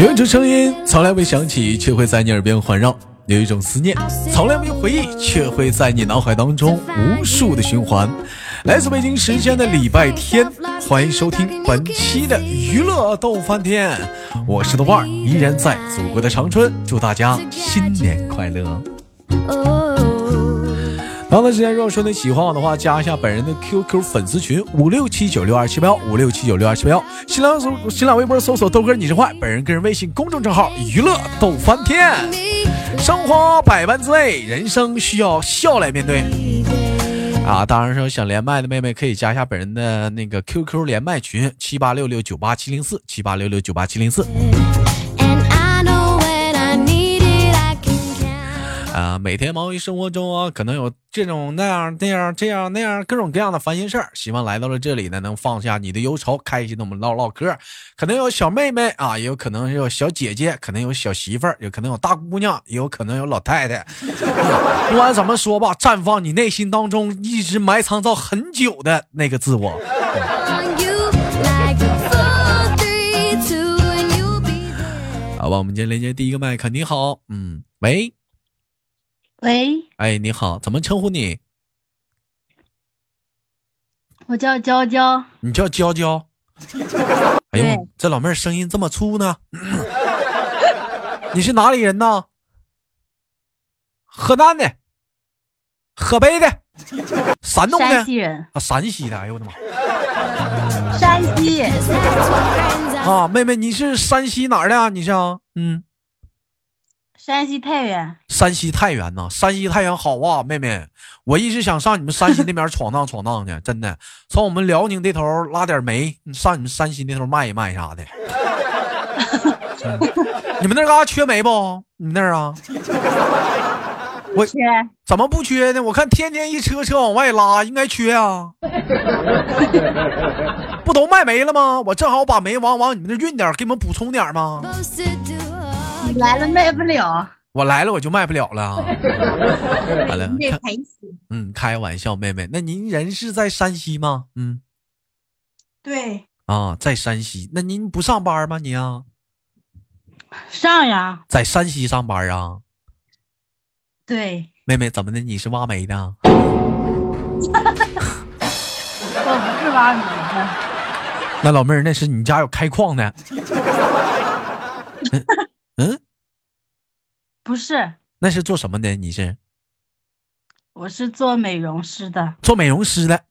有一种声音从来未响起，却会在你耳边环绕；有一种思念从来没回忆，却会在你脑海当中无数的循环。来自北京时间的礼拜天，欢迎收听本期的娱乐逗翻天，我是豆瓣，依然在祖国的长春，祝大家新年快乐。同样的时间，如果说你喜欢我的话，加一下本人的 QQ 粉丝群五六七九六二七八幺五六七九六二七八幺。新浪搜新浪微博搜索豆哥你是坏，本人个人微信公众账号娱乐逗翻天。生活百般滋味，人生需要笑来面对。啊，当然说想连麦的妹妹可以加一下本人的那个 QQ 连麦群七八六六九八七零四七八六六九八七零四。啊，每天忙于生活中啊，可能有这种那样那样这样那样各种各样的烦心事儿。希望来到了这里呢，能放下你的忧愁，开心的我们唠唠嗑。可能有小妹妹啊，也有可能有小姐姐，可能有小媳妇儿，有可能有大姑娘，也有可能有老太太。不管怎么说吧，绽放你内心当中一直埋藏到很久的那个自我。好吧，我们今天连接第一个麦克，你好，嗯，喂。喂，哎，你好，怎么称呼你？我叫娇娇。你叫娇娇？哎呦，这老妹儿声音这么粗呢？你是哪里人呢？河南的，河北的，山东的，山西人啊，山西的。哎呦我的妈！山西。啊，妹妹，你是山西哪儿的啊？你是？嗯。山西太原，山西太原呐，山西太原好啊，妹妹，我一直想上你们山西 那边闯荡闯荡去，真的，从我们辽宁这头拉点煤，上你们山西那头卖一卖啥 的。你们那嘎缺煤不？你们那儿啊？我缺？怎么不缺呢？我看天天一车车往外拉，应该缺啊。不都卖煤了吗？我正好把煤往往你们那运点，给你们补充点吗？你来了卖不了，我来了我就卖不了了。完了，嗯，开玩笑，妹妹，那您人是在山西吗？嗯，对。啊，在山西，那您不上班吗？你啊？上呀。在山西上班啊？对。妹妹，怎么的？你是挖煤的？我不是挖煤的。那老妹儿，那是你家有开矿的？嗯，不是，那是做什么的？你是？我是做美容师的。做美容师的。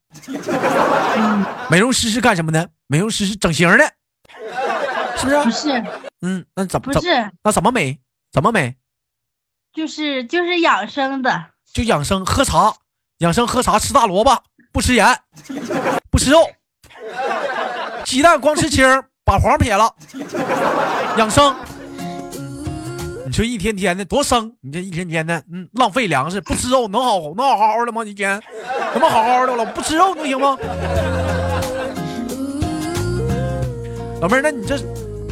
嗯美容师是干什么的？美容师是整形的，是不是？不是。嗯，那怎么？不是。那怎么美？怎么美？就是就是养生的。就养生，喝茶，养生喝茶，吃大萝卜，不吃盐，不吃肉，鸡蛋光吃青，把黄撇了，养生。你说一天天的多生，你这一天天的，嗯，浪费粮食，不吃肉能好能好好好的吗？一天怎么好好的了？不吃肉能行吗？老妹儿，那你这，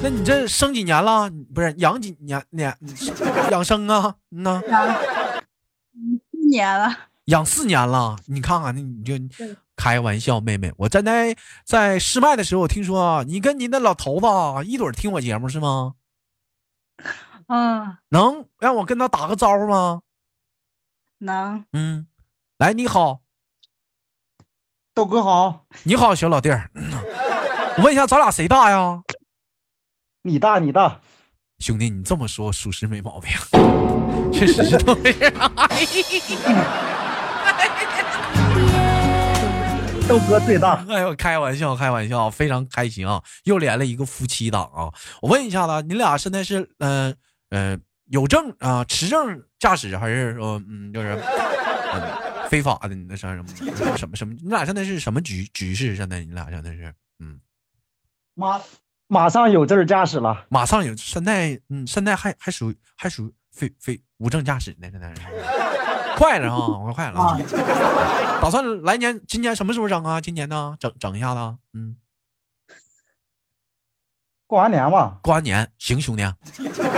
那你这生几年了？不是养几年年养生啊？嗯呐，四年了，养四年了。你看看，那你就开玩笑，妹妹，我站在在试麦的时候，我听说你跟你的老头子一对听我节目是吗？嗯，能让我跟他打个招呼吗？能。嗯，来，你好，豆哥好，你好，小老弟儿。我问一下，咱俩谁大呀？你大，你大。兄弟，你这么说属实没毛病，确实是这么回事。豆哥最大。哎呦，开玩笑，开玩笑，非常开心啊！又连了一个夫妻档啊！我问一下子，你俩现在是嗯？嗯，有证啊，持证驾驶还是说，嗯，就是嗯，非法的？你那啥什么什么什么？你俩现在是什么局局势？现在你俩现在是嗯，马马上有证驾驶了，马上有现在嗯，现在还还属还属非非无证驾驶呢？现在是快了啊，快快了啊！打算来年今年什么时候整啊？今年呢？整整一下子？嗯。过完年吧，过完年行，兄弟，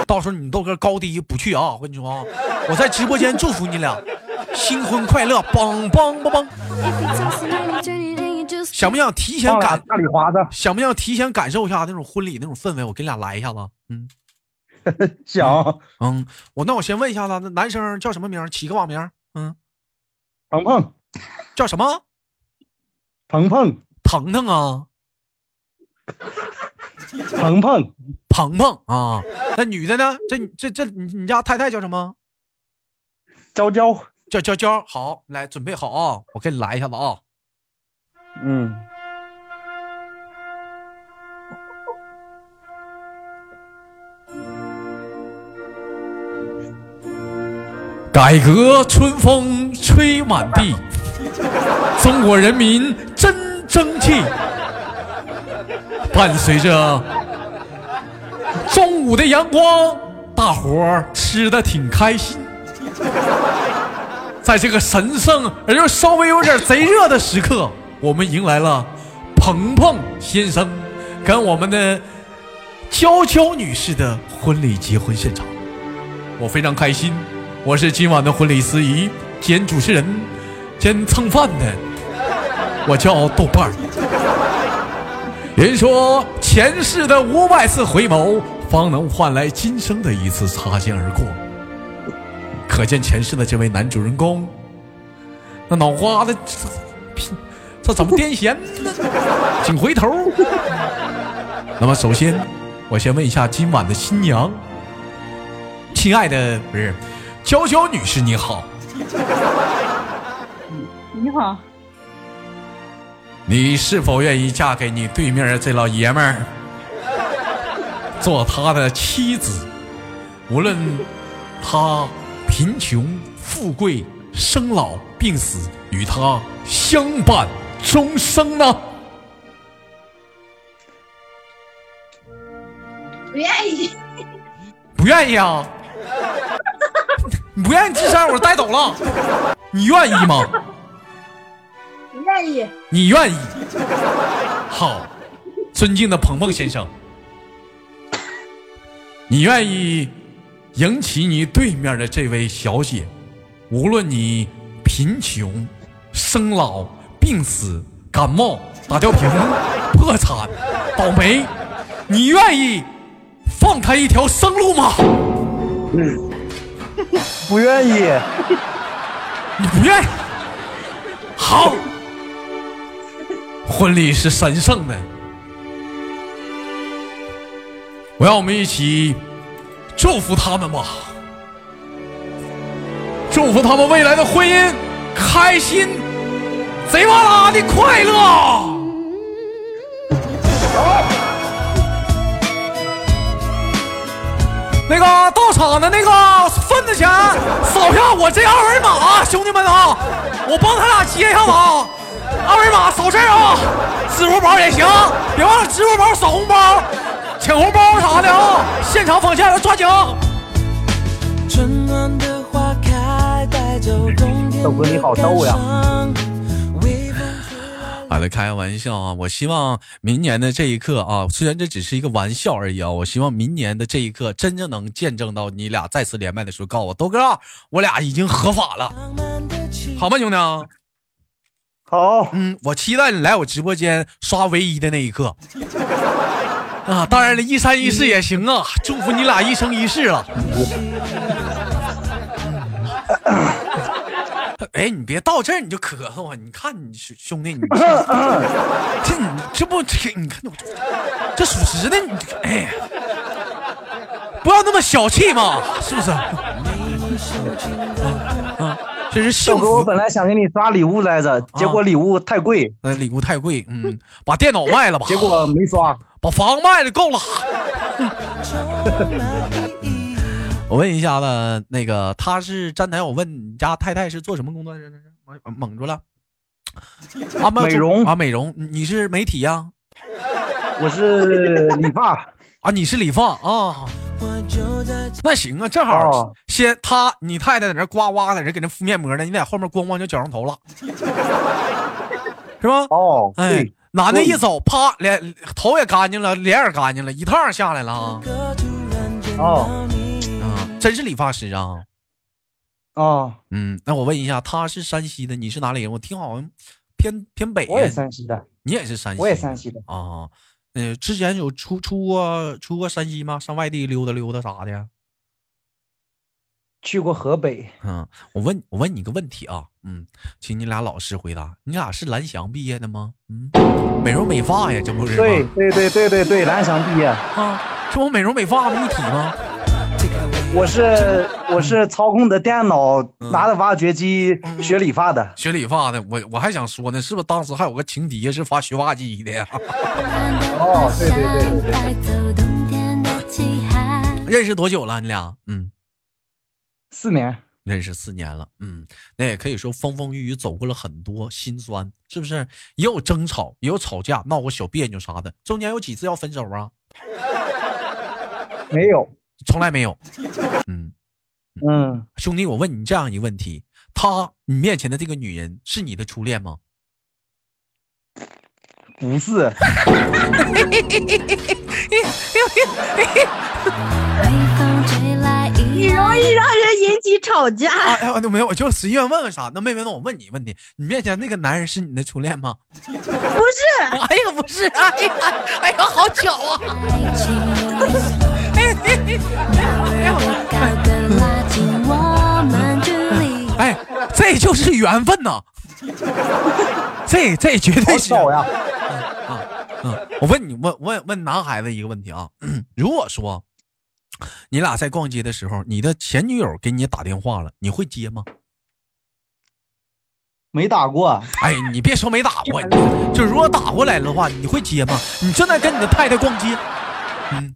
到时候你豆哥高低不去啊！我跟你说啊，我在直播间祝福你俩新婚快乐，梆梆梆梆。想不想提前感？大礼花子。想不想提前感受一下那种婚礼那种氛围？我给你俩来一下子，嗯。想嗯，我那我先问一下子，那男生叫什么名？起个网名。嗯，鹏鹏叫什么？鹏鹏腾腾啊，鹏鹏鹏鹏啊。那女的呢？这这这，你你家太太叫什么？娇娇，叫娇娇。好，来准备好啊，我给你来一下子啊。嗯，改革春风吹满地，中国人民真争气。伴随着中午的阳光，大伙儿吃的挺开心。在这个神圣而又稍微有点贼热的时刻，我们迎来了鹏鹏先生跟我们的娇娇女士的婚礼结婚现场。我非常开心，我是今晚的婚礼司仪兼主持人兼蹭饭的，我叫豆瓣儿。人说前世的五百次回眸，方能换来今生的一次擦肩而过。可见前世的这位男主人公，那脑瓜子这怎么癫痫呢？请回头。那么首先，我先问一下今晚的新娘，亲爱的不是娇娇女士，你好，你好，你是否愿意嫁给你对面的这老爷们儿，做他的妻子？无论他贫穷、富贵、生老病死，与他相伴终生呢？不愿意，不愿意啊？你 不愿意吱声，我带走了。你愿意吗？不愿意，你愿意？好，尊敬的鹏鹏先生，你愿意迎娶你对面的这位小姐，无论你贫穷、生老、病死、感冒、打吊瓶、破产、倒霉，你愿意放开一条生路吗？嗯不愿意，你不愿意？好，婚礼是神圣的，我让我们一起祝福他们吧，祝福他们未来的婚姻开心，贼哇啦的快乐。那个到场的那个份子钱，扫下我这二维码，兄弟们啊，我帮他俩接一下子啊，二维码扫这儿啊，支付宝也行，别忘了支付宝扫红包、抢红包啥的啊，现场奉献要抓紧。春暖的花开，带走冬天豆哥你好逗呀微风吹来好的，开个玩笑啊！我希望明年的这一刻啊，虽然这只是一个玩笑而已啊，我希望明年的这一刻真正能见证到你俩再次连麦的时候，告诉我豆哥，我俩已经合法了，好吗，兄弟？好，嗯，我期待你来我直播间刷唯一的那一刻。啊，当然了，一三一四也行啊，祝福你俩一生一世了。哎，你别到这儿你就咳嗽啊！你看你兄弟，你这你这不这你看我这属实的，你哎，不要那么小气嘛，是不是？这是幸豆哥，我。本来想给你刷礼物来着，结果礼物太贵，呃，礼物太贵，嗯，把电脑卖了吧，结果没刷。把房卖了够了。我问一下子，那个他是站台，我问你家太太是做什么工作的？蒙蒙住了。啊，美容啊，美容，你是媒体呀、我是理发，啊？你是理发啊？那行啊，正好哦先他你太太在那呱呱在那给那敷面膜呢，你在后面咣咣就绞上头了，是吧？哦，哎，，男的一走，啪，脸头也干净了，脸也干净了，一趟下来了啊！哦，啊，真是理发师啊！哦，嗯，那我问一下，他是山西的，你是哪里人？我听好像偏偏北。我也山西的，你也是山西，我也山西的，啊。呃，之前有出出过出过山西吗？上外地溜达溜达啥的？去过河北。嗯，我问我问你个问题啊，嗯，请你俩老实回答，你俩是蓝翔毕业的吗？嗯，美容美发呀，这不是吗？对对对对对对，蓝翔毕业。啊，这不美容美发的一体吗？我是我是操控的电脑，拿着挖掘机学理发的。学理发的，我我还想说呢，是不是当时还有个情敌是发学挖机的呀？哦，对对对对 认识多久了？你俩？嗯，四年。认识四年了，嗯，那也可以说风风雨雨走过了很多心酸，是不是？也有争吵，也有吵架，闹过小别扭啥的。中间有几次要分手啊？没有，从来没有。嗯 嗯，兄弟，我问你这样一个问题：她，你面前的这个女人是你的初恋吗？不是。你容易让人引起吵架。哎呀，没有，我就随便问问啥。那妹妹，那我问你问题：你面前那个男人是你的初恋吗？不是。哎呀，不是。哎呀，哎呀，好巧啊！哎，这就是缘分呐！这这绝对是。巧呀！嗯嗯，我问你，问问问男孩子一个问题啊，如果说你俩在逛街的时候，你的前女友给你打电话了，你会接吗？没打过。哎，你别说没打过，就如果打过来的话，你会接吗？你正在跟你的太太逛街，嗯，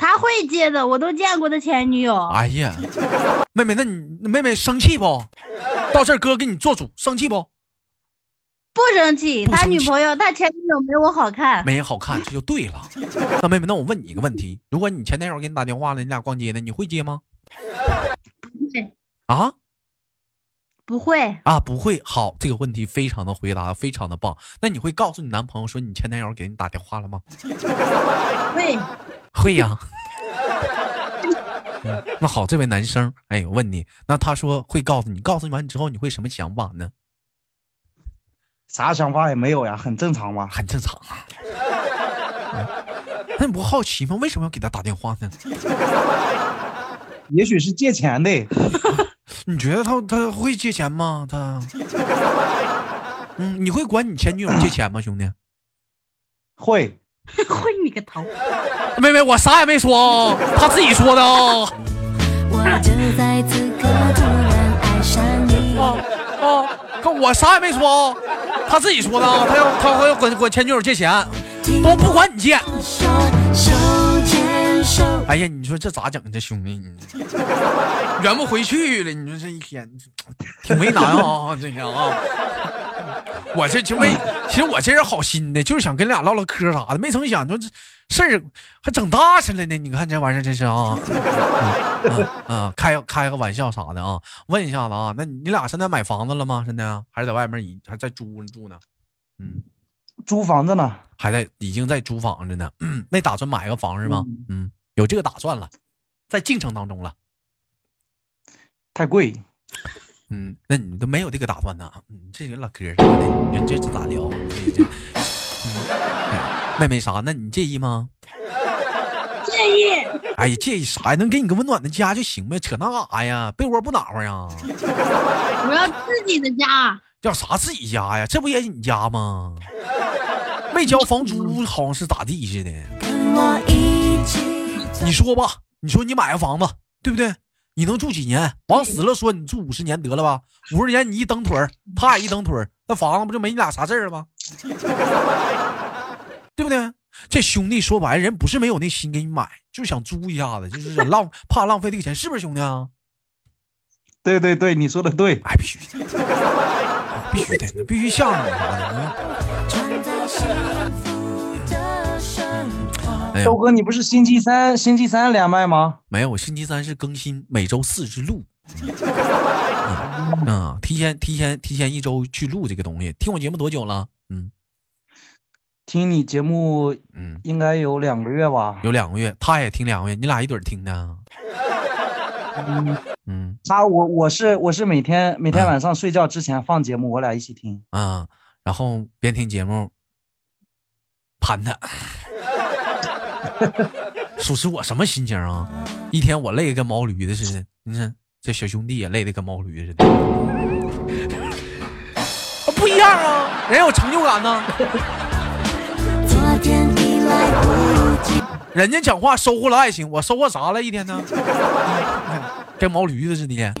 他会接的，我都见过的前女友。哎呀，妹妹，那你妹妹生气不？到这儿哥给你做主，生气不？不生气，他女朋友，他前女友没我好看，没好看，这就对了。那妹妹，那我问你一个问题：如果你前男友给你打电话了，你俩逛街呢，你会接吗？不会啊，不会啊，不会。好，这个问题非常的回答非常的棒。那你会告诉你男朋友说你前男友给你打电话了吗？会，会呀。嗯，那好，这位男生，哎，我问你，那他说会告诉你，告诉你完之后，你会什么想法呢？啥想法也没有呀，很正常嘛，很正常啊。那你不好奇吗？为什么要给他打电话呢？也许是借钱的。你觉得他他会借钱吗？他，嗯，你会管你前女友借钱吗，兄弟？会。会你个头！妹妹，我啥也没说啊，他自己说的啊。哦哦，我啥也没说啊，他自己说的啊。他要他要管管前女友借钱，都不管你借。哎呀，你说这咋整？这兄弟，你圆不回去了。你说这一天挺为难啊，这个啊。我这就没，其实我这人好心的，就是想跟俩唠唠嗑啥的，没成想，说这事儿还整大事了呢。你看这玩意儿真是啊，啊，开开个玩笑啥的啊。问一下子啊，那你俩现在买房子了吗？现在还是在外面已还在租住呢？嗯，租房子呢，还在已经在租房子呢。嗯，没打算买个房是吗？嗯，有这个打算了，在进程当中了。太贵。嗯，那你都没有这个打算呢？嗯，这人老嗑啥的，你这这咋聊？这妹妹啥？那你介意吗？介意。哎呀，介意啥呀？能给你个温暖的家就行呗，扯那干啥呀？被窝不暖和呀？我要自己的家。要啥自己家呀？这不也你家吗？没交房租，好像是咋地似的。你说吧，你说你买个房子，对不对？你能住几年？往死了说，你住五十年得了吧？五十年你一蹬腿儿，他也一蹬腿儿，那房子不就没你俩啥事儿了吗？对不对？这兄弟说白了，人不是没有那心给你买，就想租一下子，就是浪 怕浪费这个钱，是不是兄弟啊？对对对，你说的对，哎，必须的，必须的，必须向着你周哥，你不是星期三星期三连麦吗？没有，我星期三是更新，每周四是录。嗯，提前提前提前一周去录这个东西。听我节目多久了？嗯，听你节目，嗯，应该有两个月吧。有两个月，他也听两个月，你俩一对儿听的。嗯嗯，他我我是我是每天每天晚上睡觉之前放节目，我俩一起听。啊，然后边听节目。盘他。属实，我什么心情啊？一天我累得跟毛驴子似的。你看这小兄弟也累得跟毛驴似的，不一样啊！人有成就感呢。人家讲话收获了爱情，我收获啥了？一天呢？跟毛驴子似的啊！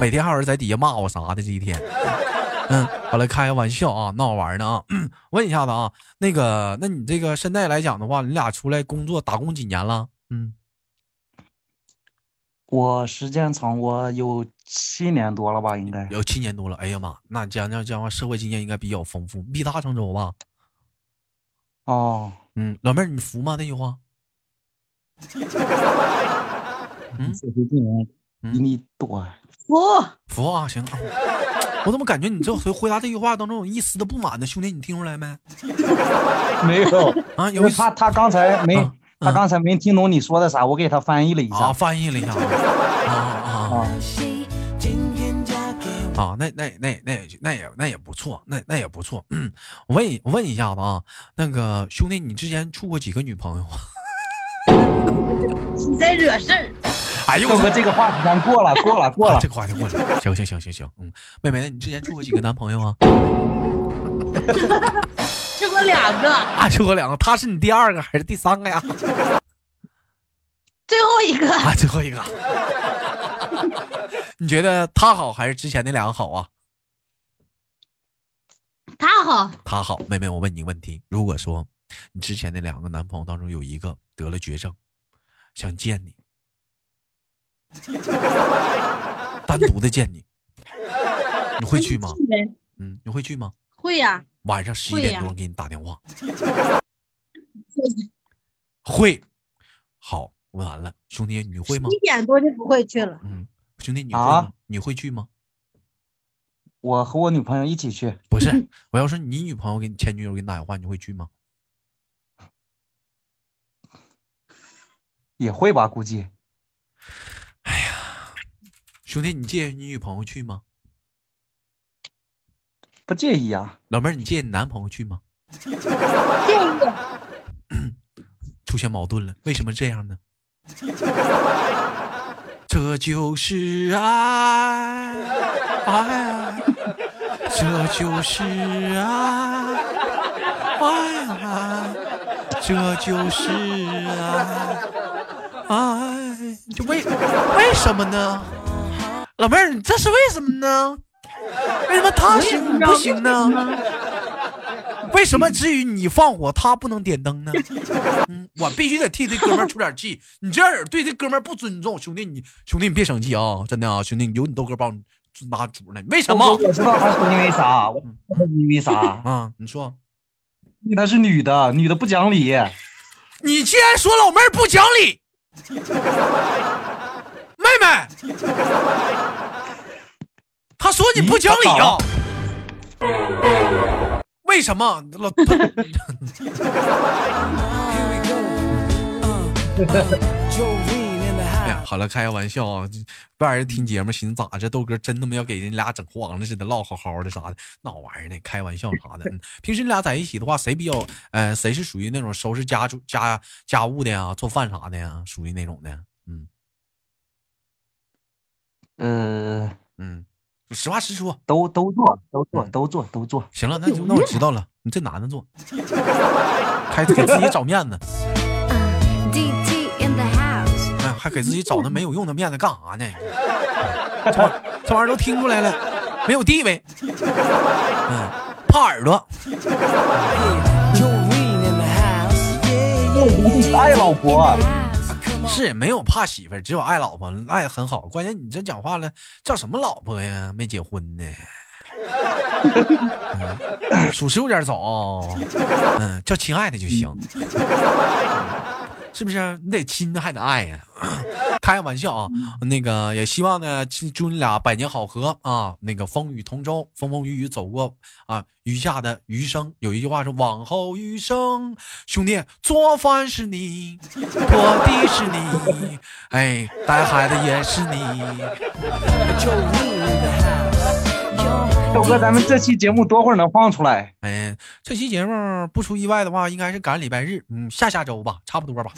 每天还有人在底下骂我啥的，这一天。嗯，好了，开个玩笑啊，闹玩呢啊。问一下子啊，那个，那你这个现在来讲的话，你俩出来工作打工几年了？嗯，我时间长，我有七年多了吧，应该。有七年多了。哎呀妈，那讲讲讲话，社会经验应该比较丰富，毕大成州吧？哦，嗯，老妹儿，你服吗？那句话？嗯 社会经验比你多。服服啊，行啊。我怎么感觉你这回回答这句话当中有一丝的不满呢？兄弟，你听出来没？没有啊，因为有他他刚才没啊他刚才没听懂你说的啥，我给他翻译了一下啊，下。翻译了一下 啊啊啊？啊，那那那那也那也那也不错，那那也不错。嗯，我问一我问一下子啊，那个兄弟，你之前处过几个女朋友啊？你在惹事儿。哎呦，哥哥，这个话题咱过了，过了，过了啊 这。个话题过了。行行行行行，嗯，妹妹，那你之前处过几个男朋友啊？处过两个，啊，处过两个，他是你第二个还是第三个呀？最后一个啊，最后一个。你觉得他好还是之前那两个好啊？他好，他好，妹妹，我问你个问题：如果说你之前那两个男朋友当中有一个得了绝症，想见你，单独的见你，你会去吗？嗯，你会去吗？会呀、晚上十一点多给你打电话，会。好，问完了，兄弟，你会吗一？点多就不会去了。嗯，兄弟，你会啊吗？你会去吗？我和我女朋友一起去，不是，我要是你女朋友给你前女友给你打电话，你会去吗？也会吧？估计兄弟，你介意你女朋友去吗？不介意啊。老妹儿，你介意你男朋友去吗？介意出现矛盾了，为什么这样呢？这就是爱，爱，这就是爱，爱，这就是爱，爱，就为为什么呢？老妹儿，你这是为什么呢？为什么他行你不行呢？为什么至于你放火，他不能点灯呢？嗯，我必须得替这哥们儿出点气。你这样对这哥们儿不尊重，兄弟你兄弟你别生气啊，真的啊，兄弟有你豆哥帮你拿主呢，为什么我知道他是因为啥，因为啥，啊？你说，因为她是女的，女的不讲理。你既然说老妹儿不讲理，妹妹，他说你不讲理啊？为什么老 哎呀好了，开个玩笑啊！这不让人听节目，寻思咋这豆哥真他妈要给人俩整黄了似的，唠好好的啥的，闹玩意儿呢？开玩笑啥的。嗯平时你俩在一起的话，谁比较呃，谁是属于那种收拾家住家家务的呀，做饭啥的呀，属于那种的？嗯呃，嗯，实话实说。都都做，都做，嗯都做，都做。行了，那就那我知道了，你这男的做，还给自己找面子，DT in the house，哎，还给自己找那没有用的面子干啥呢？这玩这玩意儿都听出来了，没有地位，嗯，怕耳朵。爱老婆，是没有怕媳妇儿，只有爱老婆，爱得很好。关键你这讲话了，叫什么老婆呀？没结婚呢，嗯属实有点早。嗯，叫亲爱的就行，是不是？你得亲还得爱呀。开个玩笑啊，那个也希望呢，祝祝你俩百年好合啊！那个风雨同舟，风风雨雨走过啊，余下的余生，有一句话是往后余生，兄弟，做饭是你，拖地是你，哎，带孩子也是你。哥，咱们这期节目多会儿能放出来？哎，这期节目不出意外的话，应该是赶礼拜日，嗯，下下周吧，差不多吧。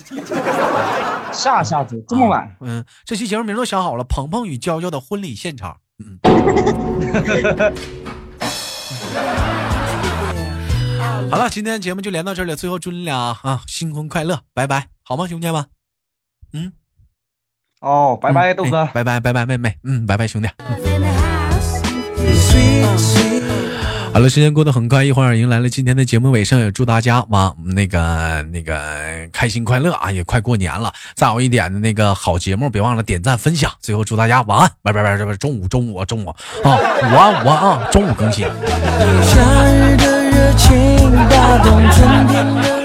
下下周这么晚？嗯，这期节目名都想好了，《鹏鹏与娇娇的婚礼现场》。嗯。好了，今天节目就连到这里了。最后祝你俩啊新婚快乐，拜拜，好吗，兄弟们？嗯，哦，拜拜，豆哥，拜拜，拜拜，妹妹，嗯，拜拜，兄弟。好了，时间过得很快，一会儿迎来了今天的节目尾声，也祝大家哇那个那个开心快乐啊！也快过年了，再有一点的那个好节目，别忘了点赞分享。最后祝大家晚安，拜拜拜拜拜，中午中午中午啊，午安午安啊，中午更新。夏日的热情打动春天的。